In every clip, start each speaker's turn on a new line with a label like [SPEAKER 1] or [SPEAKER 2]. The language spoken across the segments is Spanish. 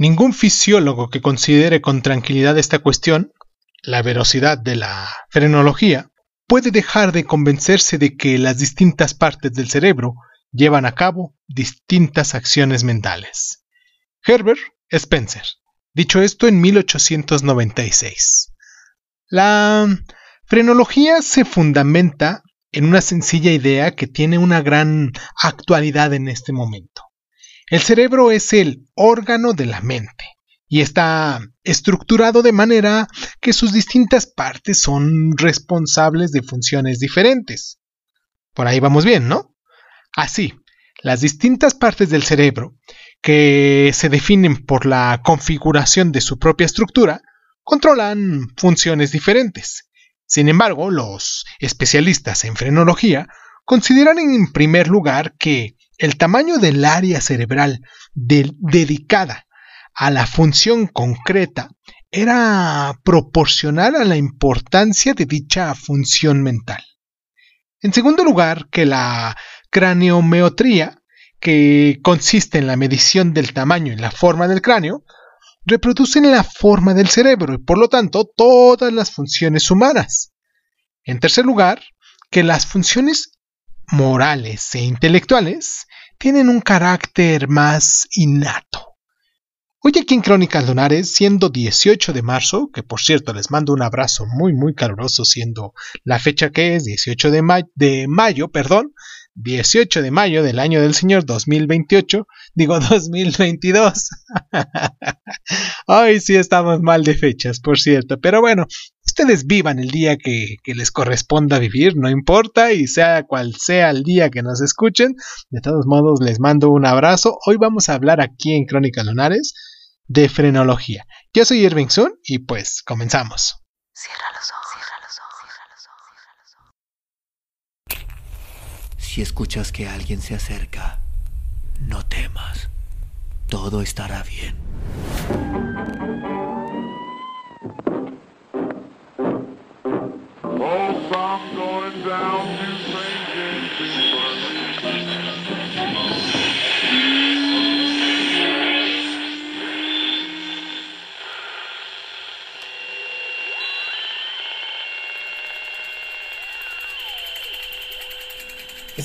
[SPEAKER 1] Ningún fisiólogo que considere con tranquilidad esta cuestión, la velocidad de la frenología, puede dejar de convencerse de que las distintas partes del cerebro llevan a cabo distintas acciones mentales. Herbert Spencer. Dicho esto en 1896. La frenología se fundamenta en una sencilla idea que tiene una gran actualidad en este momento. El cerebro es el órgano de la mente y está estructurado de manera que sus distintas partes son responsables de funciones diferentes. Por ahí vamos bien, ¿no? Así, las distintas partes del cerebro, que se definen por la configuración de su propia estructura, controlan funciones diferentes. Sin embargo, los especialistas en frenología consideran en primer lugar que el tamaño del área cerebral dedicada a la función concreta era proporcional a la importancia de dicha función mental. En segundo lugar, que la craneometría, que consiste en la medición del tamaño y la forma del cráneo, reproducen la forma del cerebro y por lo tanto todas las funciones humanas. En tercer lugar, que las funciones morales e intelectuales tienen un carácter más innato. Hoy aquí en Crónicas Lunares, siendo 18 de marzo, que por cierto les mando un abrazo muy muy caluroso, siendo la fecha que es 18 de, de mayo, perdón, 18 de mayo del año del Señor 2028, digo 2022. Hoy sí estamos mal de fechas, por cierto, pero bueno, ustedes vivan el día que, que, les corresponda vivir, no importa, y sea cual sea el día que nos escuchen, de todos modos les mando un abrazo. Hoy vamos a hablar aquí en Crónicas Lunares de frenología. Yo soy Irving Sun y pues comenzamos. Cierra los ojos.
[SPEAKER 2] Si escuchas que alguien se acerca, no temas. Todo estará bien.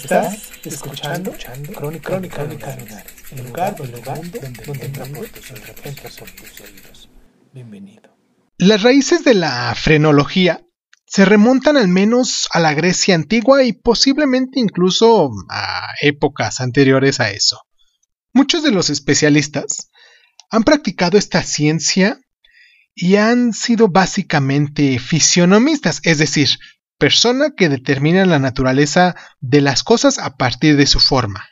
[SPEAKER 1] Estás escuchando, Crónica, Crónica, Crónica el lugar, el lugar donde, donde entra por tus oídos. Bienvenido. Las raíces de la frenología se remontan al menos a la Grecia antigua y posiblemente incluso a épocas anteriores a eso. Muchos de los especialistas han practicado esta ciencia y han sido básicamente fisionomistas, es decir, persona que determina la naturaleza de las cosas a partir de su forma.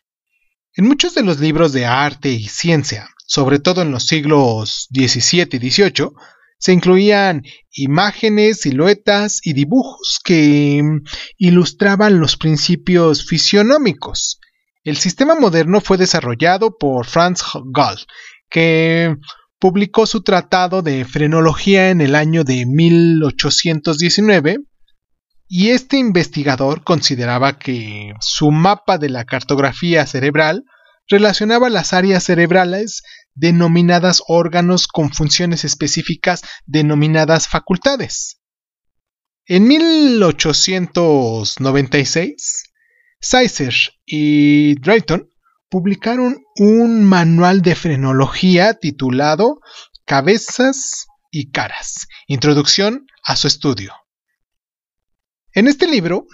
[SPEAKER 1] En muchos de los libros de arte y ciencia, sobre todo en los siglos XVII y XVIII, se incluían imágenes, siluetas y dibujos que mm, ilustraban los principios fisionómicos. El sistema moderno fue desarrollado por Franz Gall, que publicó su tratado de frenología en el año de 1819 y este investigador consideraba que su mapa de la cartografía cerebral relacionaba las áreas cerebrales denominadas órganos con funciones específicas denominadas facultades. En 1896, Sizer y Drayton publicaron un manual de frenología titulado Cabezas y Caras, Introducción a su estudio. En este libro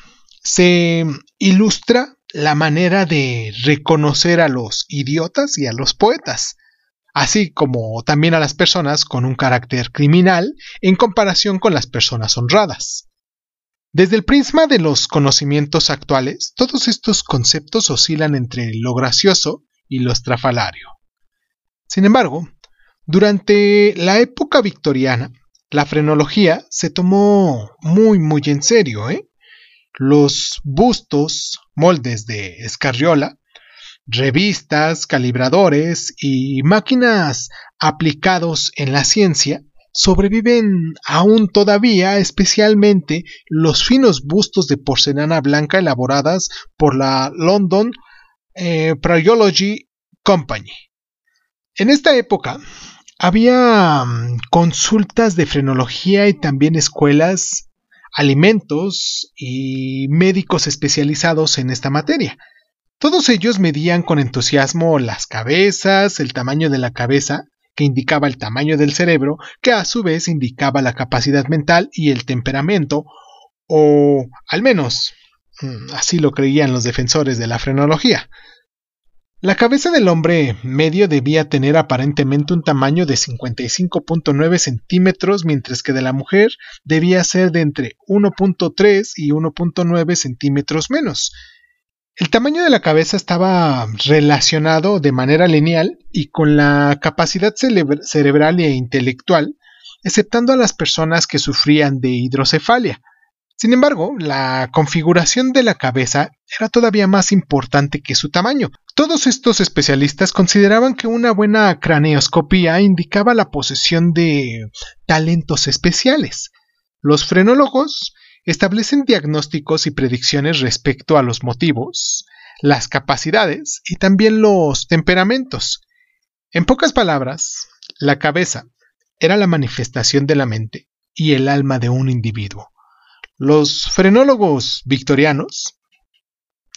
[SPEAKER 1] se ilustra la manera de reconocer a los idiotas y a los poetas, así como también a las personas con un carácter criminal en comparación con las personas honradas. Desde el prisma de los conocimientos actuales, todos estos conceptos oscilan entre lo gracioso y lo estrafalario. Sin embargo, durante la época victoriana, la frenología se tomó muy muy en serio, ¿eh? Los bustos, moldes de escarriola, revistas, calibradores y máquinas aplicados en la ciencia sobreviven aún todavía, especialmente los finos bustos de porcelana blanca elaboradas por la London eh, Company. En esta época, Había mm, consultas de frenología y también escuelas, alimentos y médicos especializados en esta materia. Todos ellos medían con entusiasmo las cabezas, el tamaño de la cabeza, que indicaba el tamaño del cerebro, que a su vez indicaba la capacidad mental y el temperamento, o al menos mm, así lo creían los defensores de la frenología. La cabeza del hombre medio debía tener aparentemente un tamaño de 55.9 centímetros, mientras que de la mujer debía ser de entre 1.3 y 1.9 centímetros menos. El tamaño de la cabeza estaba relacionado de manera lineal y con la capacidad cerebral e intelectual, exceptando a las personas que sufrían de hidrocefalia. Sin embargo, la configuración de la cabeza era todavía más importante que su tamaño. Todos estos especialistas consideraban que una buena craneoscopía indicaba la posesión de talentos especiales. Los frenólogos establecen diagnósticos y predicciones respecto a los motivos, las capacidades y también los temperamentos. En pocas palabras, la cabeza era la manifestación de la mente y el alma de un individuo. Los frenólogos victorianos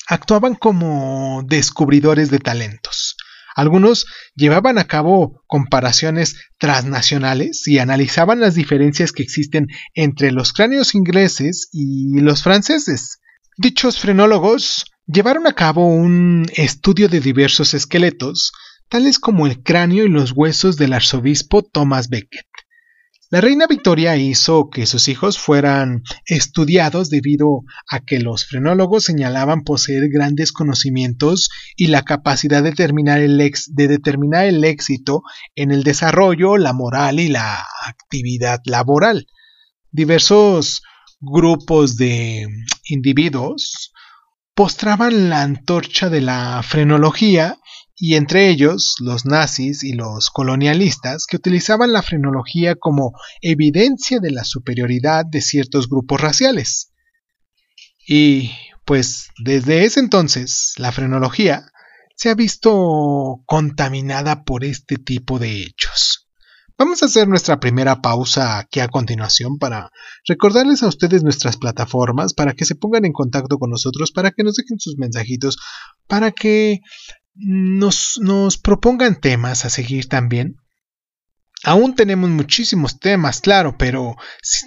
[SPEAKER 1] actuaban como descubridores de talentos. Algunos llevaban a cabo comparaciones transnacionales y analizaban las diferencias que existen entre los cráneos ingleses y los franceses. Dichos frenólogos llevaron a cabo un estudio de diversos esqueletos, tales como el cráneo y los huesos del arzobispo Thomas Becket. La reina Victoria hizo que sus hijos fueran estudiados debido a que los frenólogos señalaban poseer grandes conocimientos y la capacidad de determinar el, de determinar el éxito en el desarrollo, la moral y la actividad laboral. Diversos grupos de individuos postraban la antorcha de la frenología y entre ellos los nazis y los colonialistas que utilizaban la frenología como evidencia de la superioridad de ciertos grupos raciales. Y pues desde ese entonces la frenología se ha visto contaminada por este tipo de hechos. Vamos a hacer nuestra primera pausa aquí a continuación para recordarles a ustedes nuestras plataformas, para que se pongan en contacto con nosotros, para que nos dejen sus mensajitos, para que nos, nos propongan temas a seguir también. Aún tenemos muchísimos temas, claro, pero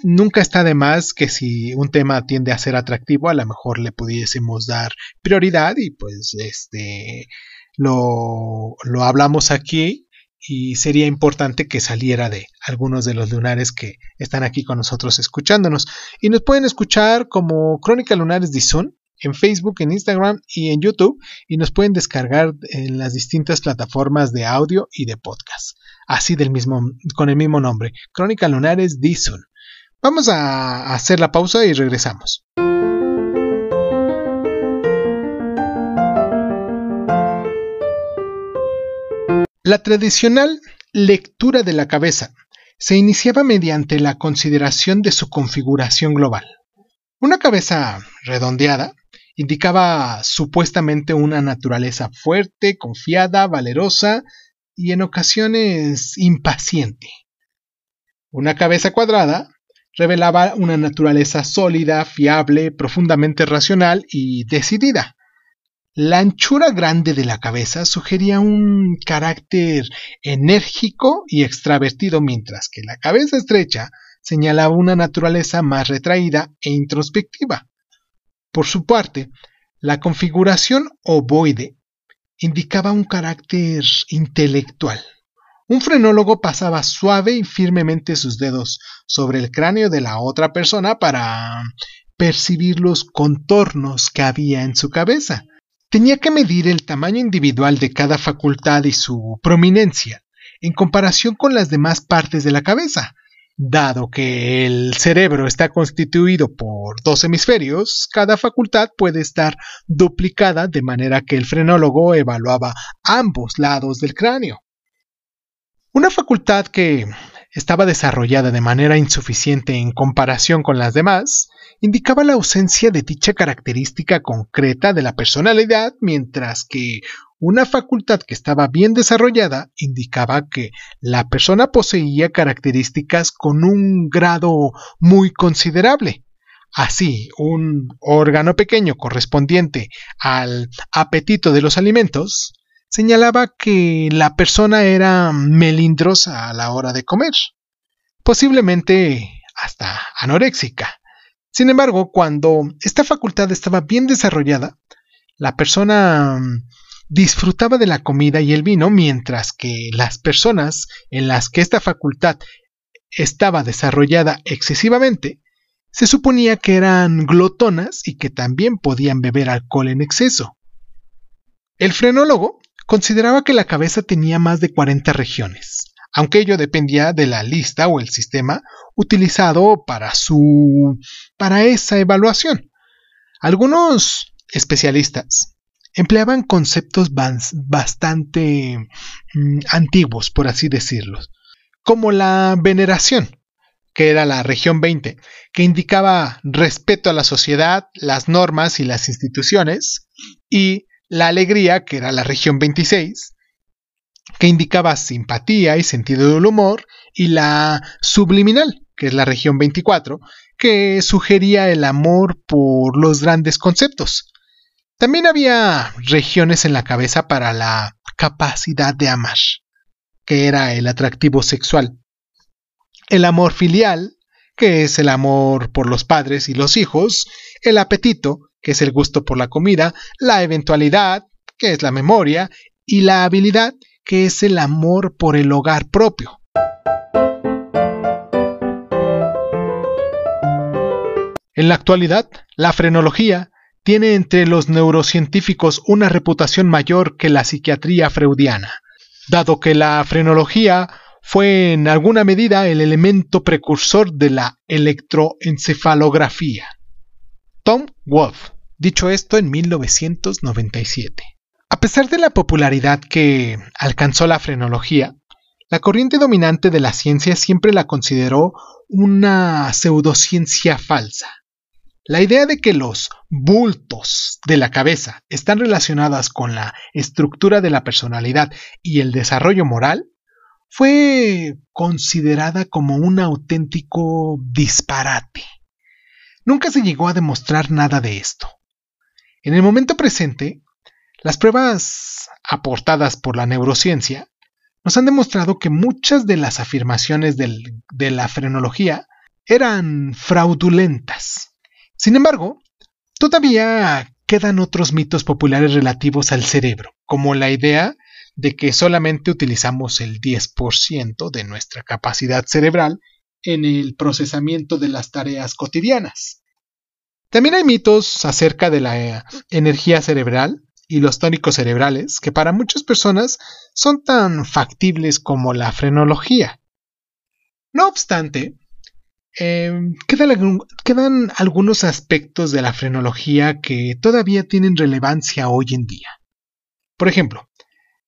[SPEAKER 1] nunca está de más que si un tema tiende a ser atractivo, a lo mejor le pudiésemos dar prioridad y pues este lo, lo hablamos aquí y sería importante que saliera de algunos de los lunares que están aquí con nosotros escuchándonos. Y nos pueden escuchar como Crónica Lunares Sun en Facebook, en Instagram y en YouTube y nos pueden descargar en las distintas plataformas de audio y de podcast. Así del mismo, con el mismo nombre, Crónica Lunares Dison. Vamos a hacer la pausa y regresamos. La tradicional lectura de la cabeza se iniciaba mediante la consideración de su configuración global. Una cabeza redondeada indicaba supuestamente una naturaleza fuerte, confiada, valerosa y en ocasiones impaciente. Una cabeza cuadrada revelaba una naturaleza sólida, fiable, profundamente racional y decidida. La anchura grande de la cabeza sugería un carácter enérgico y extravertido, mientras que la cabeza estrecha señalaba una naturaleza más retraída e introspectiva. Por su parte, la configuración ovoide indicaba un carácter intelectual. Un frenólogo pasaba suave y firmemente sus dedos sobre el cráneo de la otra persona para percibir los contornos que había en su cabeza. Tenía que medir el tamaño individual de cada facultad y su prominencia en comparación con las demás partes de la cabeza, Dado que el cerebro está constituido por dos hemisferios, cada facultad puede estar duplicada de manera que el frenólogo evaluaba ambos lados del cráneo. Una facultad que estaba desarrollada de manera insuficiente en comparación con las demás, indicaba la ausencia de dicha característica concreta de la personalidad, mientras que una facultad que estaba bien desarrollada indicaba que la persona poseía características con un grado muy considerable. Así, un órgano pequeño correspondiente al apetito de los alimentos señalaba que la persona era melindrosa a la hora de comer, posiblemente hasta anoréxica. Sin embargo, cuando esta facultad estaba bien desarrollada, la persona disfrutaba de la comida y el vino, mientras que las personas en las que esta facultad estaba desarrollada excesivamente, se suponía que eran glotonas y que también podían beber alcohol en exceso. El frenólogo consideraba que la cabeza tenía más de 40 regiones, aunque ello dependía de la lista o el sistema utilizado para su para esa evaluación. Algunos especialistas empleaban conceptos bastante mm, antiguos, por así decirlo, como la veneración, que era la región 20, que indicaba respeto a la sociedad, las normas y las instituciones, y la alegría, que era la región 26, que indicaba simpatía y sentido del humor, y la subliminal, que es la región 24, que sugería el amor por los grandes conceptos, también había regiones en la cabeza para la capacidad de amar, que era el atractivo sexual. El amor filial, que es el amor por los padres y los hijos, el apetito, que es el gusto por la comida, la eventualidad, que es la memoria, y la habilidad, que es el amor por el hogar propio. En la actualidad, la frenología tiene entre los neurocientíficos una reputación mayor que la psiquiatría freudiana, dado que la frenología fue en alguna medida el elemento precursor de la electroencefalografía. Tom Wolfe, dicho esto en 1997. A pesar de la popularidad que alcanzó la frenología, la corriente dominante de la ciencia siempre la consideró una pseudociencia falsa, la idea de que los bultos de la cabeza están relacionadas con la estructura de la personalidad y el desarrollo moral fue considerada como un auténtico disparate. Nunca se llegó a demostrar nada de esto. En el momento presente, las pruebas aportadas por la neurociencia nos han demostrado que muchas de las afirmaciones de la frenología eran fraudulentas. Sin embargo, todavía quedan otros mitos populares relativos al cerebro, como la idea de que solamente utilizamos el 10% de nuestra capacidad cerebral en el procesamiento de las tareas cotidianas. También hay mitos acerca de la energía cerebral y los tónicos cerebrales que para muchas personas son tan factibles como la frenología. No obstante, Em, quedan, algunos aspectos de la frenología que todavía tienen relevancia hoy en día. Por ejemplo,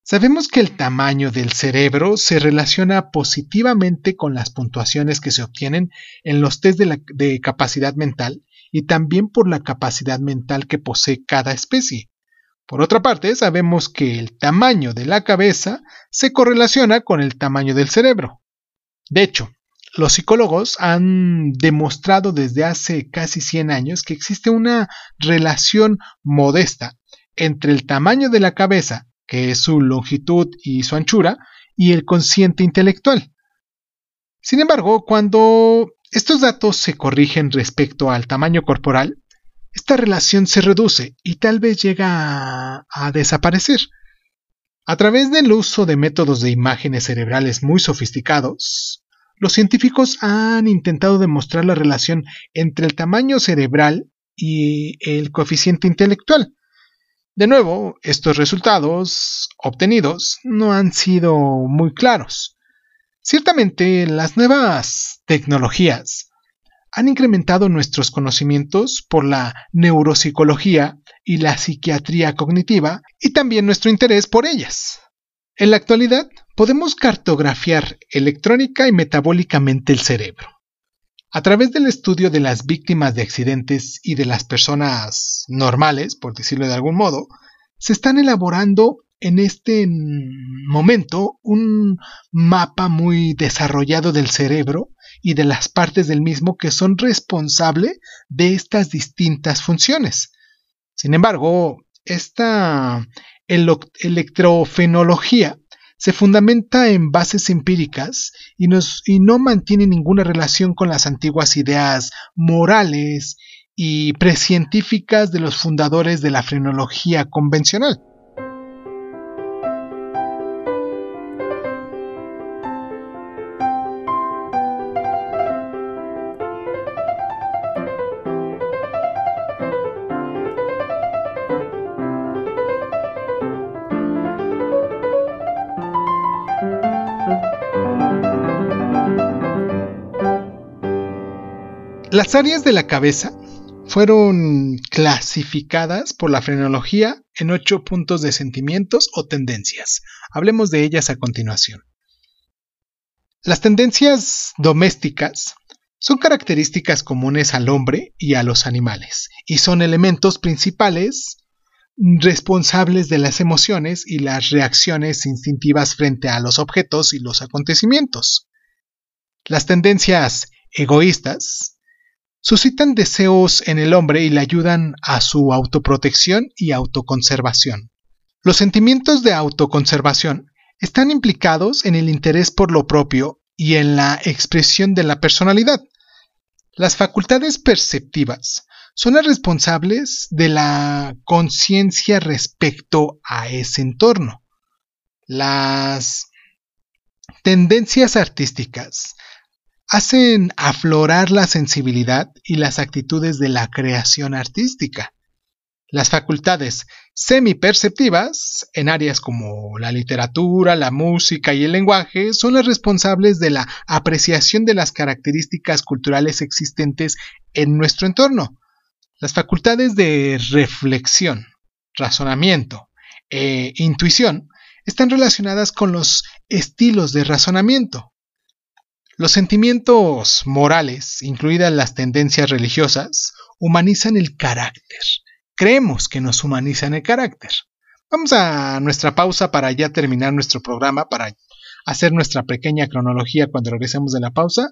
[SPEAKER 1] sabemos que el tamaño del cerebro se relaciona positivamente con las puntuaciones que se obtienen en los test de, de capacidad mental y también por la capacidad mental que posee cada especie. Por otra parte, sabemos que el tamaño de la cabeza se correlaciona con el tamaño del cerebro. De hecho, los psicólogos han demostrado desde hace casi 100 años que existe una relación modesta entre el tamaño de la cabeza, que es su longitud y su anchura, y el consciente intelectual. Sin embargo, cuando estos datos se corrigen respecto al tamaño corporal, esta relación se reduce y tal vez llega a, desaparecer. A través del uso de métodos de imágenes cerebrales muy sofisticados, los científicos han intentado demostrar la relación entre el tamaño cerebral y el coeficiente intelectual. De nuevo, estos resultados obtenidos no han sido muy claros. Ciertamente, las nuevas tecnologías han incrementado nuestros conocimientos por la neuropsicología y la psiquiatría cognitiva y también nuestro interés por ellas. En la actualidad, podemos cartografiar electrónica y metabólicamente el cerebro. A través del estudio de las víctimas de accidentes y de las personas normales, por decirlo de algún modo, se están elaborando en este momento un mapa muy desarrollado del cerebro y de las partes del mismo que son responsables de estas distintas funciones. Sin embargo, esta electrofenología se fundamenta en bases empíricas y, y, no mantiene ninguna relación con las antiguas ideas morales y precientíficas de los fundadores de la frenología convencional. Las áreas de la cabeza fueron clasificadas por la frenología en ocho puntos de sentimientos o tendencias. Hablemos de ellas a continuación. Las tendencias domésticas son características comunes al hombre y a los animales y son elementos principales responsables de las emociones y las reacciones instintivas frente a los objetos y los acontecimientos. Las tendencias egoístas suscitan deseos en el hombre y le ayudan a su autoprotección y autoconservación. Los sentimientos de autoconservación están implicados en el interés por lo propio y en la expresión de la personalidad. Las facultades perceptivas son las responsables de la conciencia respecto a ese entorno. Las tendencias artísticas hacen aflorar la sensibilidad y las actitudes de la creación artística. Las facultades semiperceptivas, en áreas como la literatura, la música y el lenguaje, son las responsables de la apreciación de las características culturales existentes en nuestro entorno. Las facultades de reflexión, razonamiento e intuición están relacionadas con los estilos de razonamiento, los sentimientos morales, incluidas las tendencias religiosas, humanizan el carácter. Creemos que nos humanizan el carácter. Vamos a nuestra pausa para ya terminar nuestro programa, para hacer nuestra pequeña cronología cuando regresemos de la pausa.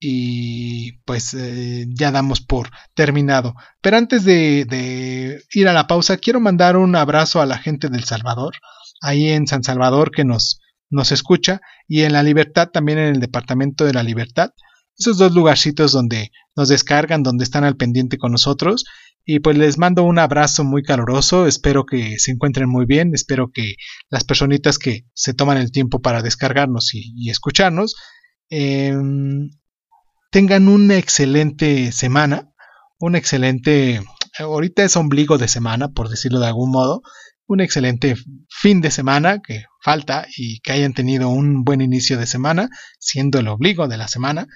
[SPEAKER 1] Y pues eh, ya damos por terminado. Pero antes de, de ir a la pausa, quiero mandar un abrazo a la gente del Salvador, ahí en San Salvador, que nos nos escucha y en la libertad también en el departamento de la libertad esos dos lugarcitos donde nos descargan donde están al pendiente con nosotros y pues les mando un abrazo muy caluroso espero que se encuentren muy bien espero que las personitas que se toman el tiempo para descargarnos y, escucharnos em, tengan una excelente semana un excelente ahorita es ombligo de semana por decirlo de algún modo un excelente fin de semana que falta y que hayan tenido un buen inicio de semana, siendo el obligo de la semana.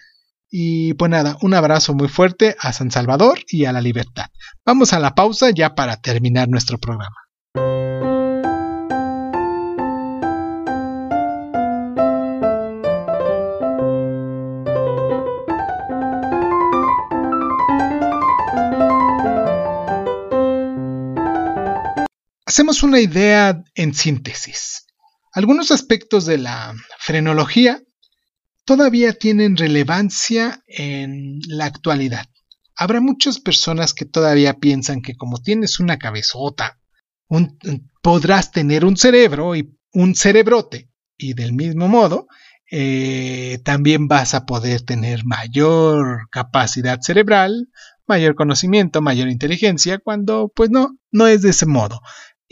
[SPEAKER 1] Y pues nada, un abrazo muy fuerte a San Salvador y a la libertad. Vamos a la pausa ya para terminar nuestro programa. Hacemos una idea en síntesis. Algunos aspectos de la frenología todavía tienen relevancia en la actualidad. Habrá muchas personas que todavía piensan que como tienes una cabezota, podrás tener un cerebro y un cerebrote, y del mismo modo, eh, también vas a poder tener mayor capacidad cerebral, mayor conocimiento, mayor inteligencia, cuando pues no, no es de ese modo.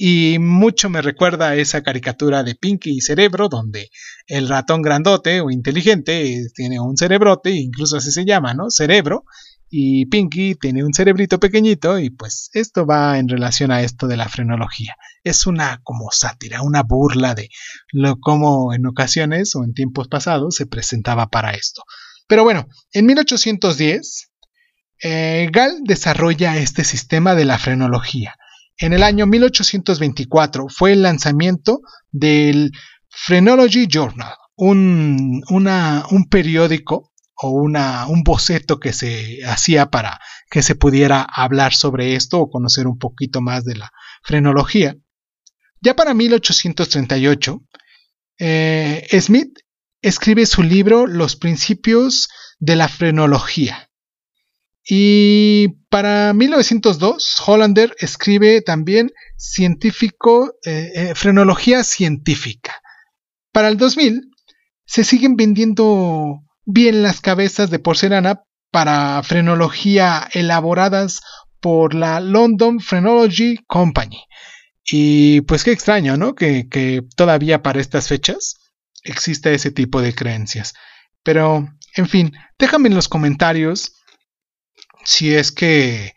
[SPEAKER 1] Y mucho me recuerda a esa caricatura de Pinky y Cerebro, donde el ratón grandote o inteligente tiene un cerebrote, incluso así se llama, ¿no? Cerebro. Y Pinky tiene un cerebrito pequeñito y pues esto va en relación a esto de la frenología. Es una como sátira, una burla de lo como en ocasiones o en tiempos pasados se presentaba para esto. Pero bueno, en 1810 eh, Gall desarrolla este sistema de la frenología en el año 1824 fue el lanzamiento del Phrenology Journal, un, un periódico o una, un boceto que se hacía para que se pudiera hablar sobre esto o conocer un poquito más de la frenología. Ya para 1838, eh, Smith escribe su libro Los principios de la frenología. Y para 1902, Hollander escribe también científico, eh, eh, frenología científica. Para el 2000, se siguen vendiendo bien las cabezas de porcelana para frenología elaboradas por la London Phrenology Company. Y pues qué extraño, ¿no? Que, que todavía para estas fechas exista ese tipo de creencias. Pero, en fin, déjame en los comentarios si es que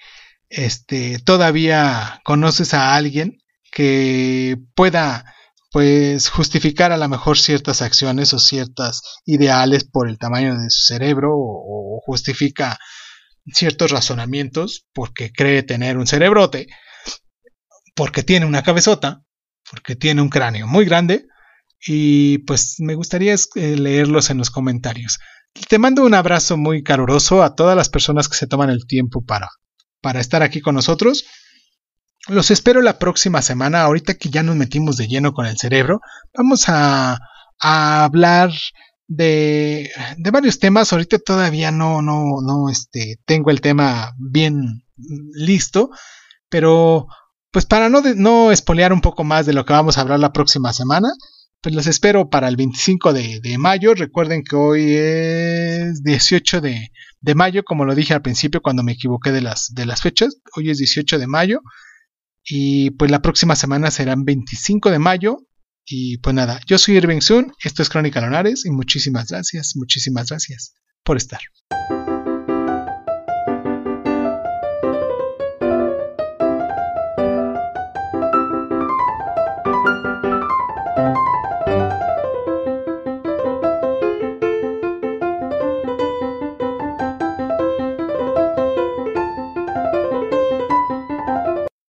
[SPEAKER 1] este, todavía conoces a alguien que pueda pues justificar a lo mejor ciertas acciones o ciertas ideales por el tamaño de su cerebro o, o justifica ciertos razonamientos porque cree tener un cerebrote, porque tiene una cabezota, porque tiene un cráneo muy grande y pues me gustaría eh, leerlos en los comentarios. Te mando un abrazo muy caluroso a todas las personas que se toman el tiempo para, para estar aquí con nosotros. Los espero la próxima semana, ahorita que ya nos metimos de lleno con el cerebro. Vamos a, hablar de, de, varios temas. Ahorita todavía no, no, no este, tengo el tema bien listo, pero pues para no, no espolear un poco más de lo que vamos a hablar la próxima semana, pues los espero para el 25 de, de mayo. Recuerden que hoy es 18 de, de, mayo, como lo dije al principio cuando me equivoqué de las, de las fechas. Hoy es 18 de mayo. Y pues la próxima semana serán 25 de mayo. Y pues nada, yo soy Irving Sun, esto es Crónica Lonares y muchísimas gracias, muchísimas gracias por estar.